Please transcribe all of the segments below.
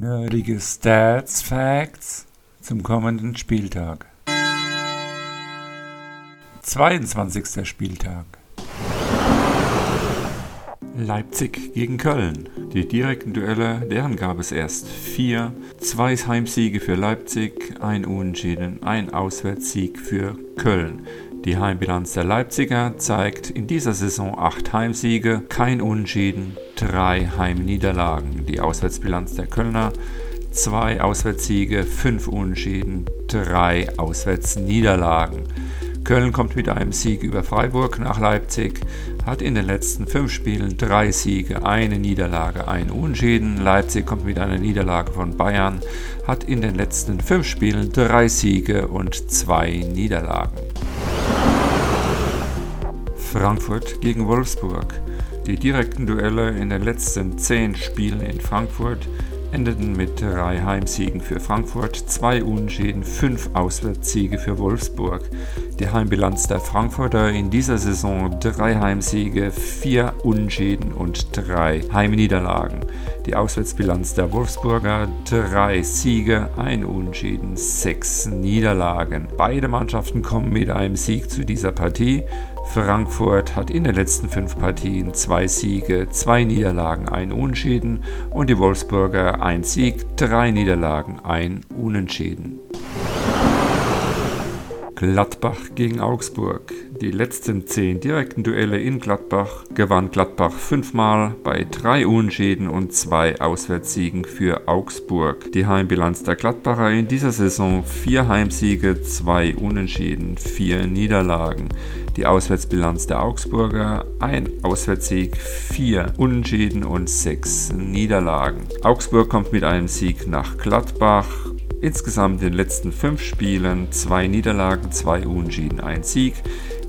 Nerdige Stats Facts zum kommenden Spieltag. 22. Spieltag. Leipzig gegen Köln. Die direkten Duelle, deren gab es erst vier. Zwei Heimsiege für Leipzig, ein Unentschieden, ein Auswärtssieg für Köln. Die Heimbilanz der Leipziger zeigt in dieser Saison acht Heimsiege, kein Unentschieden, drei Heimniederlagen. Die Auswärtsbilanz der Kölner zwei Auswärtssiege, fünf Unentschieden, drei Auswärtsniederlagen. Köln kommt mit einem Sieg über Freiburg nach Leipzig, hat in den letzten fünf Spielen drei Siege, eine Niederlage, ein Unentschieden. Leipzig kommt mit einer Niederlage von Bayern, hat in den letzten fünf Spielen drei Siege und zwei Niederlagen. Frankfurt gegen Wolfsburg. Die direkten Duelle in den letzten zehn Spielen in Frankfurt endeten mit drei Heimsiegen für Frankfurt, zwei Unentschieden, fünf Auswärtssiege für Wolfsburg. Die Heimbilanz der Frankfurter in dieser Saison drei Heimsiege, vier Unentschieden und drei Heimniederlagen. Die Auswärtsbilanz der Wolfsburger drei Siege, ein Unentschieden, sechs Niederlagen. Beide Mannschaften kommen mit einem Sieg zu dieser Partie. Frankfurt hat in den letzten fünf Partien zwei Siege, zwei Niederlagen, ein Unentschieden und die Wolfsburger ein Sieg, drei Niederlagen, ein Unentschieden. Gladbach gegen Augsburg. Die letzten zehn direkten Duelle in Gladbach gewann Gladbach fünfmal bei drei Unschäden und zwei Auswärtssiegen für Augsburg. Die Heimbilanz der Gladbacher in dieser Saison vier Heimsiege, zwei Unentschieden, vier Niederlagen. Die Auswärtsbilanz der Augsburger ein Auswärtssieg, vier Unentschieden und sechs Niederlagen. Augsburg kommt mit einem Sieg nach Gladbach Insgesamt in den letzten fünf Spielen zwei Niederlagen, zwei Unentschieden, ein Sieg.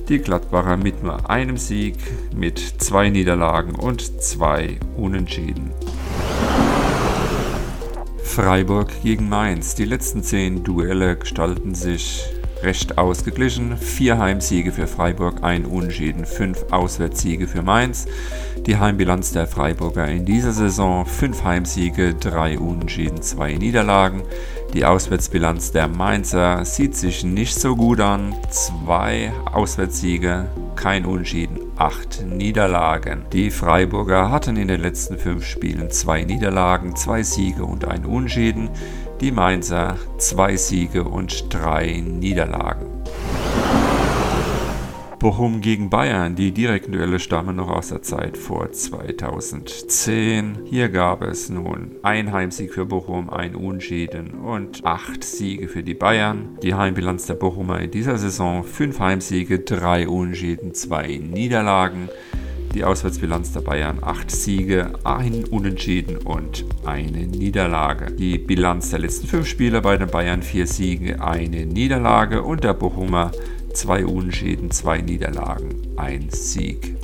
Die Gladbacher mit nur einem Sieg, mit zwei Niederlagen und zwei Unentschieden. Freiburg gegen Mainz. Die letzten zehn Duelle gestalten sich recht ausgeglichen. Vier Heimsiege für Freiburg, ein Unentschieden, fünf Auswärtssiege für Mainz. Die Heimbilanz der Freiburger in dieser Saison: fünf Heimsiege, drei Unentschieden, zwei Niederlagen. Die Auswärtsbilanz der Mainzer sieht sich nicht so gut an. Zwei Auswärtssiege, kein Unentschieden, acht Niederlagen. Die Freiburger hatten in den letzten fünf Spielen zwei Niederlagen, zwei Siege und ein Unentschieden. Die Mainzer zwei Siege und drei Niederlagen. Bochum gegen Bayern. Die direkten Duelle stammen noch aus der Zeit vor 2010. Hier gab es nun ein Heimsieg für Bochum, ein Unschieden und acht Siege für die Bayern. Die Heimbilanz der Bochumer in dieser Saison: fünf Heimsiege, drei Unschieden, zwei Niederlagen. Die Auswärtsbilanz der Bayern: 8 Siege, ein Unentschieden und eine Niederlage. Die Bilanz der letzten 5 Spiele bei den Bayern: 4 Siege, eine Niederlage und der Bochumer zwei Unentschieden, zwei Niederlagen, ein Sieg.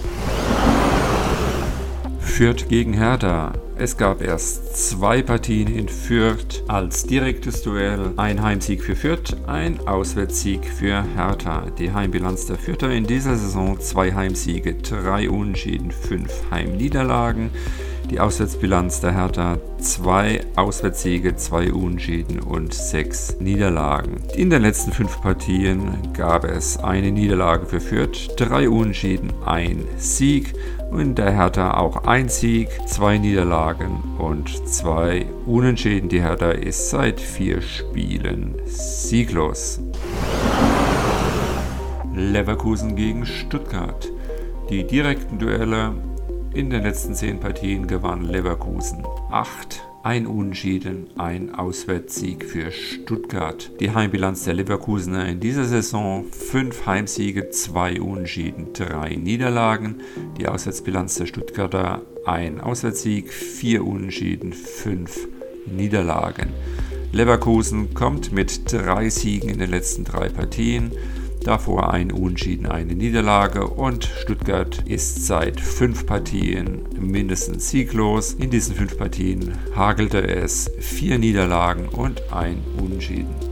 Fürth gegen Hertha. Es gab erst zwei Partien in Fürth als direktes Duell. Ein Heimsieg für Fürth, ein Auswärtssieg für Hertha. Die Heimbilanz der Fürther in dieser Saison zwei Heimsiege, drei Unentschieden, fünf Heimniederlagen. Die Auswärtsbilanz der Hertha zwei Auswärtssiege, zwei Unentschieden und sechs Niederlagen. In den letzten fünf Partien gab es eine Niederlage für Fürth, drei Unentschieden, ein Sieg und der Hertha auch ein Sieg, zwei Niederlagen und zwei Unentschieden. Die Hertha ist seit vier Spielen sieglos. Leverkusen gegen Stuttgart. Die direkten Duelle in den letzten zehn Partien gewann Leverkusen acht, ein Unentschieden, ein Auswärtssieg für Stuttgart. Die Heimbilanz der Leverkusener in dieser Saison: fünf Heimsiege, zwei Unentschieden, drei Niederlagen. Die Auswärtsbilanz der Stuttgarter: ein Auswärtssieg, vier Unentschieden, fünf Niederlagen. Leverkusen kommt mit drei Siegen in den letzten drei Partien. Davor ein Unentschieden, eine Niederlage und Stuttgart ist seit fünf Partien mindestens sieglos. In diesen fünf Partien hagelte es vier Niederlagen und ein Unentschieden.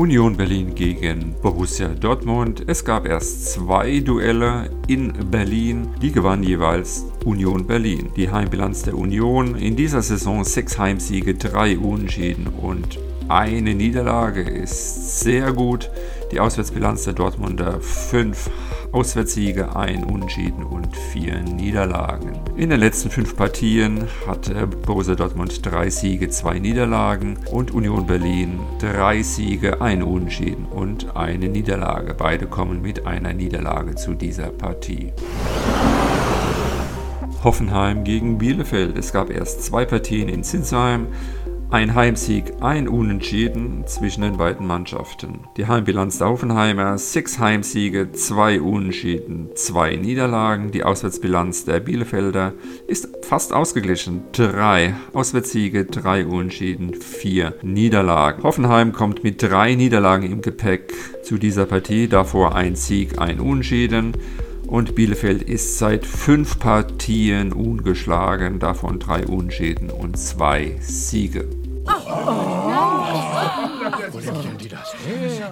Union Berlin gegen Borussia Dortmund. Es gab erst zwei Duelle in Berlin. Die gewann jeweils Union Berlin. Die Heimbilanz der Union in dieser Saison sechs Heimsiege, drei Unentschieden und eine Niederlage ist sehr gut. Die Auswärtsbilanz der Dortmunder fünf Auswärtssiege, ein Unentschieden und vier Niederlagen. In den letzten fünf Partien hatte Borussia Dortmund drei Siege, zwei Niederlagen und Union Berlin drei Siege, ein Unentschieden und eine Niederlage. Beide kommen mit einer Niederlage zu dieser Partie. Hoffenheim gegen Bielefeld. Es gab erst zwei Partien in Zinsheim. Ein Heimsieg, ein Unentschieden zwischen den beiden Mannschaften. Die Heimbilanz der Hoffenheimer, sechs Heimsiege, zwei Unentschieden, zwei Niederlagen. Die Auswärtsbilanz der Bielefelder ist fast ausgeglichen. Drei Auswärtssiege, drei Unentschieden, vier Niederlagen. Hoffenheim kommt mit drei Niederlagen im Gepäck zu dieser Partie, davor ein Sieg, ein Unentschieden. Und Bielefeld ist seit fünf Partien ungeschlagen, davon drei Unschäden und zwei Siege. 아. 우리 길이라서. 네. 네.